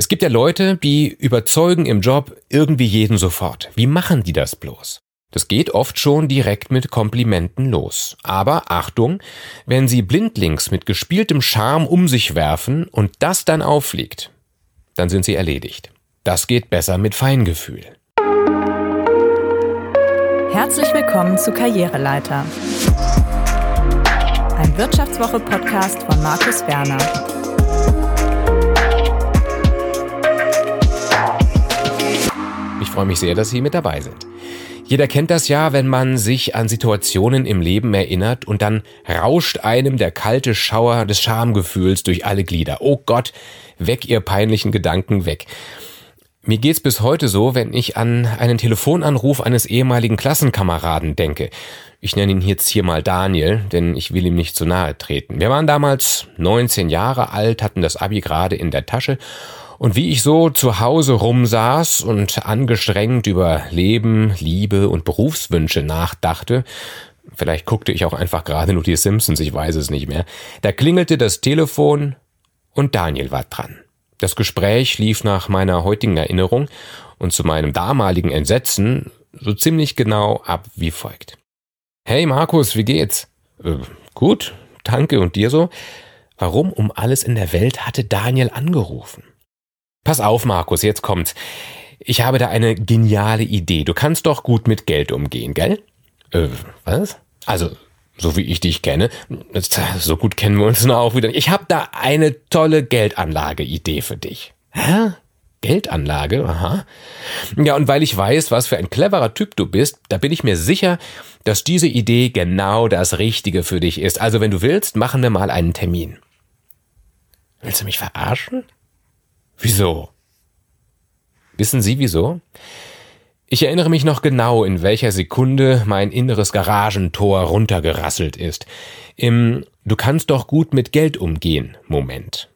Es gibt ja Leute, die überzeugen im Job irgendwie jeden sofort. Wie machen die das bloß? Das geht oft schon direkt mit Komplimenten los. Aber Achtung, wenn sie blindlings mit gespieltem Charme um sich werfen und das dann auffliegt, dann sind sie erledigt. Das geht besser mit Feingefühl. Herzlich willkommen zu Karriereleiter. Ein Wirtschaftswoche-Podcast von Markus Werner. Freue mich sehr, dass Sie mit dabei sind. Jeder kennt das ja, wenn man sich an Situationen im Leben erinnert und dann rauscht einem der kalte Schauer des Schamgefühls durch alle Glieder. Oh Gott, weg Ihr peinlichen Gedanken weg. Mir geht's bis heute so, wenn ich an einen Telefonanruf eines ehemaligen Klassenkameraden denke. Ich nenne ihn jetzt hier mal Daniel, denn ich will ihm nicht zu nahe treten. Wir waren damals 19 Jahre alt, hatten das Abi gerade in der Tasche und wie ich so zu Hause rumsaß und angestrengt über Leben, Liebe und Berufswünsche nachdachte, vielleicht guckte ich auch einfach gerade nur die Simpsons, ich weiß es nicht mehr, da klingelte das Telefon und Daniel war dran. Das Gespräch lief nach meiner heutigen Erinnerung und zu meinem damaligen Entsetzen so ziemlich genau ab wie folgt. Hey Markus, wie geht's? Äh, gut, danke und dir so? Warum um alles in der Welt hatte Daniel angerufen? Pass auf, Markus, jetzt kommt's. Ich habe da eine geniale Idee. Du kannst doch gut mit Geld umgehen, gell? Äh, was? Also, so wie ich dich kenne, so gut kennen wir uns noch auch wieder. Ich habe da eine tolle Geldanlage-Idee für dich. Hä? Geldanlage, aha. Ja, und weil ich weiß, was für ein cleverer Typ du bist, da bin ich mir sicher, dass diese Idee genau das Richtige für dich ist. Also wenn du willst, machen wir mal einen Termin. Willst du mich verarschen? Wieso? Wissen Sie wieso? Ich erinnere mich noch genau, in welcher Sekunde mein inneres Garagentor runtergerasselt ist. Im Du kannst doch gut mit Geld umgehen Moment.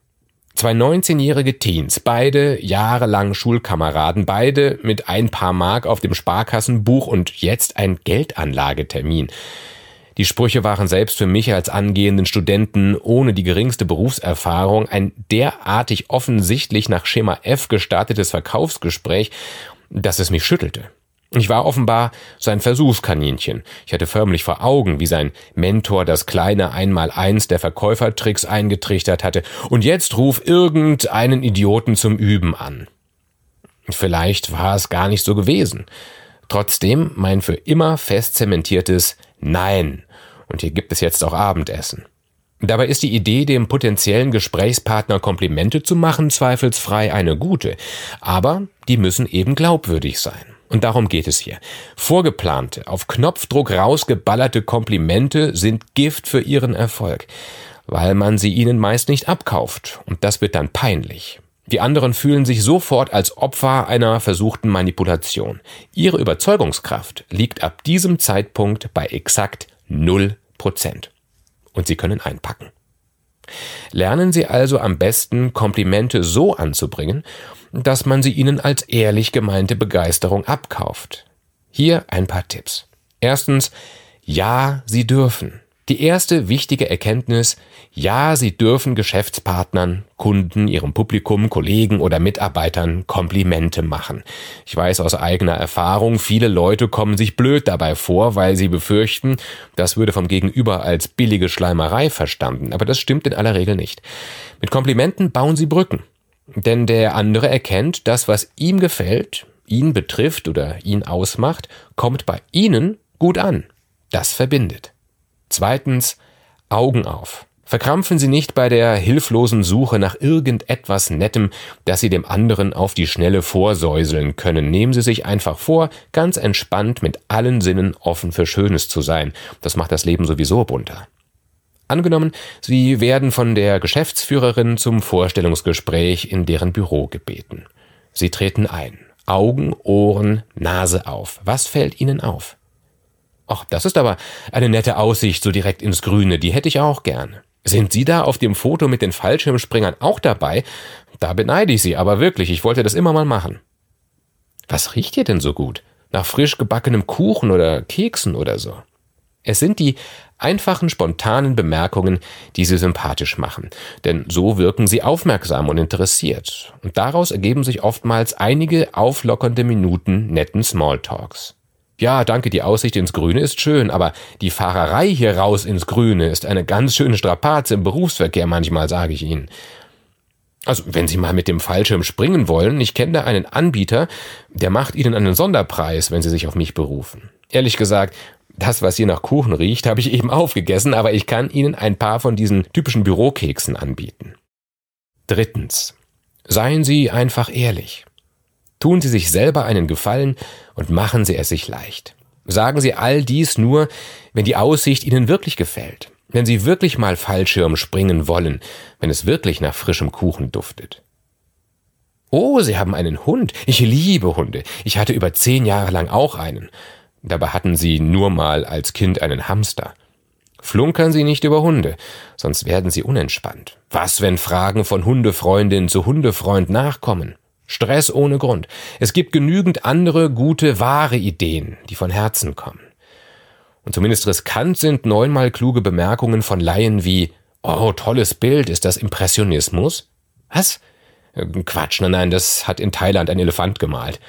Zwei 19-jährige Teens, beide jahrelang Schulkameraden, beide mit ein paar Mark auf dem Sparkassenbuch und jetzt ein Geldanlagetermin. Die Sprüche waren selbst für mich als angehenden Studenten ohne die geringste Berufserfahrung ein derartig offensichtlich nach Schema F gestartetes Verkaufsgespräch, dass es mich schüttelte. Ich war offenbar sein Versuchskaninchen. Ich hatte förmlich vor Augen, wie sein Mentor das kleine Einmaleins der Verkäufertricks eingetrichtert hatte. Und jetzt ruf irgendeinen Idioten zum Üben an. Vielleicht war es gar nicht so gewesen. Trotzdem mein für immer fest zementiertes Nein. Und hier gibt es jetzt auch Abendessen. Dabei ist die Idee, dem potenziellen Gesprächspartner Komplimente zu machen, zweifelsfrei eine gute. Aber die müssen eben glaubwürdig sein. Und darum geht es hier. Vorgeplante, auf Knopfdruck rausgeballerte Komplimente sind Gift für ihren Erfolg, weil man sie ihnen meist nicht abkauft. Und das wird dann peinlich. Die anderen fühlen sich sofort als Opfer einer versuchten Manipulation. Ihre Überzeugungskraft liegt ab diesem Zeitpunkt bei exakt null Prozent. Und Sie können einpacken. Lernen Sie also am besten, Komplimente so anzubringen, dass man sie Ihnen als ehrlich gemeinte Begeisterung abkauft. Hier ein paar Tipps. Erstens, ja, Sie dürfen. Die erste wichtige Erkenntnis, ja, Sie dürfen Geschäftspartnern, Kunden, Ihrem Publikum, Kollegen oder Mitarbeitern Komplimente machen. Ich weiß aus eigener Erfahrung, viele Leute kommen sich blöd dabei vor, weil sie befürchten, das würde vom Gegenüber als billige Schleimerei verstanden. Aber das stimmt in aller Regel nicht. Mit Komplimenten bauen Sie Brücken. Denn der andere erkennt, das, was ihm gefällt, ihn betrifft oder ihn ausmacht, kommt bei Ihnen gut an. Das verbindet. Zweitens, Augen auf. Verkrampfen Sie nicht bei der hilflosen Suche nach irgendetwas Nettem, das Sie dem anderen auf die Schnelle vorsäuseln können. Nehmen Sie sich einfach vor, ganz entspannt mit allen Sinnen offen für Schönes zu sein. Das macht das Leben sowieso bunter. Angenommen, Sie werden von der Geschäftsführerin zum Vorstellungsgespräch in deren Büro gebeten. Sie treten ein. Augen, Ohren, Nase auf. Was fällt Ihnen auf? Ach, das ist aber eine nette Aussicht so direkt ins Grüne, die hätte ich auch gern. Sind Sie da auf dem Foto mit den Fallschirmspringern auch dabei? Da beneide ich Sie, aber wirklich, ich wollte das immer mal machen. Was riecht hier denn so gut? Nach frisch gebackenem Kuchen oder Keksen oder so? Es sind die einfachen, spontanen Bemerkungen, die sie sympathisch machen. Denn so wirken sie aufmerksam und interessiert. Und daraus ergeben sich oftmals einige auflockernde Minuten netten Smalltalks. Ja, danke, die Aussicht ins Grüne ist schön, aber die Fahrerei hier raus ins Grüne ist eine ganz schöne Strapaze im Berufsverkehr manchmal, sage ich Ihnen. Also, wenn Sie mal mit dem Fallschirm springen wollen, ich kenne da einen Anbieter, der macht Ihnen einen Sonderpreis, wenn Sie sich auf mich berufen. Ehrlich gesagt, das, was hier nach Kuchen riecht, habe ich eben aufgegessen, aber ich kann Ihnen ein paar von diesen typischen Bürokeksen anbieten. Drittens. Seien Sie einfach ehrlich. Tun Sie sich selber einen Gefallen und machen Sie es sich leicht. Sagen Sie all dies nur, wenn die Aussicht Ihnen wirklich gefällt, wenn Sie wirklich mal Fallschirm springen wollen, wenn es wirklich nach frischem Kuchen duftet. Oh, Sie haben einen Hund. Ich liebe Hunde. Ich hatte über zehn Jahre lang auch einen. Dabei hatten Sie nur mal als Kind einen Hamster. Flunkern Sie nicht über Hunde, sonst werden Sie unentspannt. Was, wenn Fragen von Hundefreundin zu Hundefreund nachkommen? Stress ohne Grund. Es gibt genügend andere gute, wahre Ideen, die von Herzen kommen. Und zumindest riskant sind neunmal kluge Bemerkungen von Laien wie Oh, tolles Bild, ist das Impressionismus? Was? Quatsch, nein, nein, das hat in Thailand ein Elefant gemalt.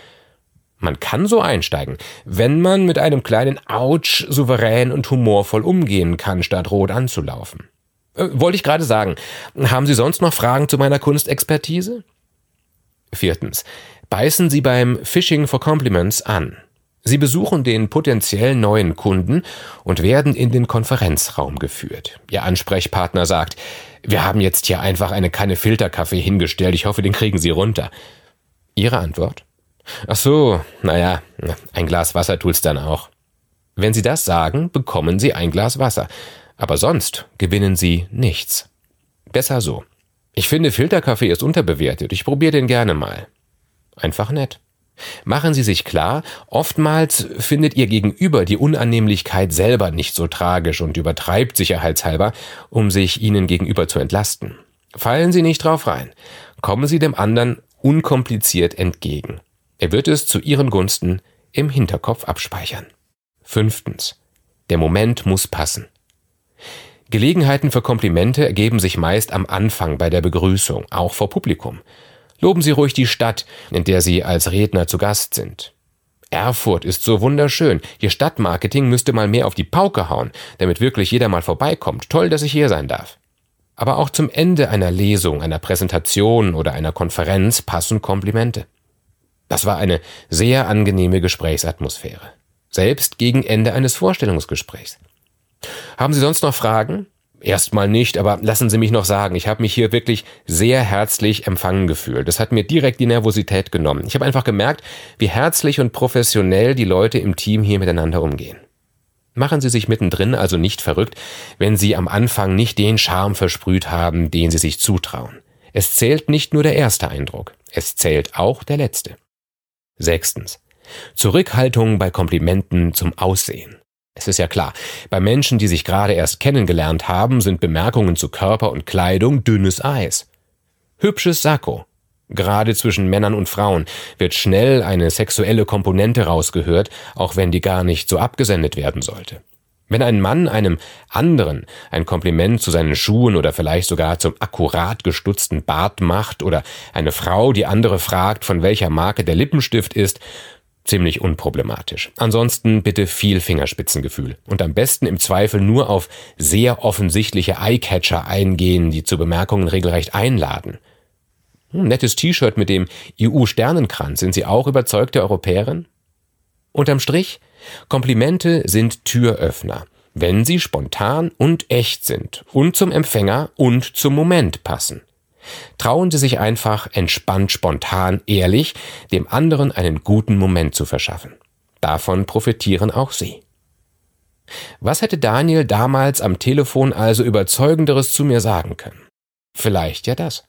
Man kann so einsteigen, wenn man mit einem kleinen Autsch souverän und humorvoll umgehen kann, statt rot anzulaufen. Äh, wollte ich gerade sagen. Haben Sie sonst noch Fragen zu meiner Kunstexpertise? Viertens. Beißen Sie beim Phishing for Compliments an. Sie besuchen den potenziell neuen Kunden und werden in den Konferenzraum geführt. Ihr Ansprechpartner sagt, wir haben jetzt hier einfach eine Kanne Filterkaffee hingestellt, ich hoffe, den kriegen Sie runter. Ihre Antwort? Ach so, naja, ein Glas Wasser tut's dann auch. Wenn Sie das sagen, bekommen Sie ein Glas Wasser. Aber sonst gewinnen Sie nichts. Besser so. Ich finde, Filterkaffee ist unterbewertet. Ich probiere den gerne mal. Einfach nett. Machen Sie sich klar, oftmals findet Ihr Gegenüber die Unannehmlichkeit selber nicht so tragisch und übertreibt sicherheitshalber, um sich Ihnen gegenüber zu entlasten. Fallen Sie nicht drauf rein. Kommen Sie dem anderen unkompliziert entgegen. Er wird es zu Ihren Gunsten im Hinterkopf abspeichern. Fünftens. Der Moment muss passen. Gelegenheiten für Komplimente ergeben sich meist am Anfang bei der Begrüßung, auch vor Publikum. Loben Sie ruhig die Stadt, in der Sie als Redner zu Gast sind. Erfurt ist so wunderschön. Ihr Stadtmarketing müsste mal mehr auf die Pauke hauen, damit wirklich jeder mal vorbeikommt. Toll, dass ich hier sein darf. Aber auch zum Ende einer Lesung, einer Präsentation oder einer Konferenz passen Komplimente. Das war eine sehr angenehme Gesprächsatmosphäre. Selbst gegen Ende eines Vorstellungsgesprächs. Haben Sie sonst noch Fragen? Erstmal nicht, aber lassen Sie mich noch sagen, ich habe mich hier wirklich sehr herzlich empfangen gefühlt. Das hat mir direkt die Nervosität genommen. Ich habe einfach gemerkt, wie herzlich und professionell die Leute im Team hier miteinander umgehen. Machen Sie sich mittendrin also nicht verrückt, wenn Sie am Anfang nicht den Charme versprüht haben, den Sie sich zutrauen. Es zählt nicht nur der erste Eindruck, es zählt auch der letzte. Sechstens. Zurückhaltung bei Komplimenten zum Aussehen. Es ist ja klar, bei Menschen, die sich gerade erst kennengelernt haben, sind Bemerkungen zu Körper und Kleidung dünnes Eis. Hübsches Sakko. Gerade zwischen Männern und Frauen wird schnell eine sexuelle Komponente rausgehört, auch wenn die gar nicht so abgesendet werden sollte. Wenn ein Mann einem anderen ein Kompliment zu seinen Schuhen oder vielleicht sogar zum akkurat gestutzten Bart macht oder eine Frau die andere fragt, von welcher Marke der Lippenstift ist, ziemlich unproblematisch. Ansonsten bitte viel Fingerspitzengefühl und am besten im Zweifel nur auf sehr offensichtliche Eyecatcher eingehen, die zu Bemerkungen regelrecht einladen. Hm, nettes T-Shirt mit dem EU-Sternenkranz. Sind Sie auch überzeugte Europäerin? Unterm Strich, Komplimente sind Türöffner, wenn sie spontan und echt sind und zum Empfänger und zum Moment passen. Trauen Sie sich einfach entspannt, spontan, ehrlich, dem anderen einen guten Moment zu verschaffen. Davon profitieren auch Sie. Was hätte Daniel damals am Telefon also überzeugenderes zu mir sagen können? Vielleicht ja das.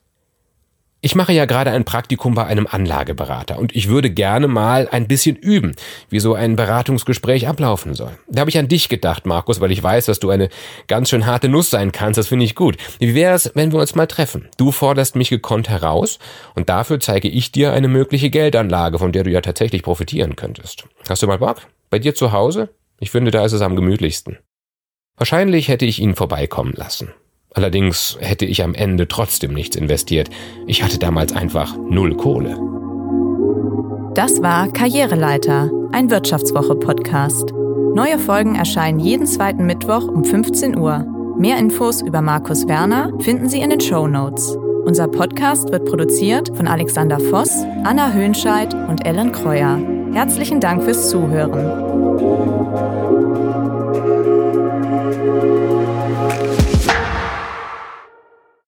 Ich mache ja gerade ein Praktikum bei einem Anlageberater und ich würde gerne mal ein bisschen üben, wie so ein Beratungsgespräch ablaufen soll. Da habe ich an dich gedacht, Markus, weil ich weiß, dass du eine ganz schön harte Nuss sein kannst. Das finde ich gut. Wie wäre es, wenn wir uns mal treffen? Du forderst mich gekonnt heraus und dafür zeige ich dir eine mögliche Geldanlage, von der du ja tatsächlich profitieren könntest. Hast du mal Bock? Bei dir zu Hause? Ich finde, da ist es am gemütlichsten. Wahrscheinlich hätte ich ihn vorbeikommen lassen. Allerdings hätte ich am Ende trotzdem nichts investiert. Ich hatte damals einfach null Kohle. Das war Karriereleiter, ein Wirtschaftswoche-Podcast. Neue Folgen erscheinen jeden zweiten Mittwoch um 15 Uhr. Mehr Infos über Markus Werner finden Sie in den Show Notes. Unser Podcast wird produziert von Alexander Voss, Anna Höhnscheid und Ellen Kreuer. Herzlichen Dank fürs Zuhören.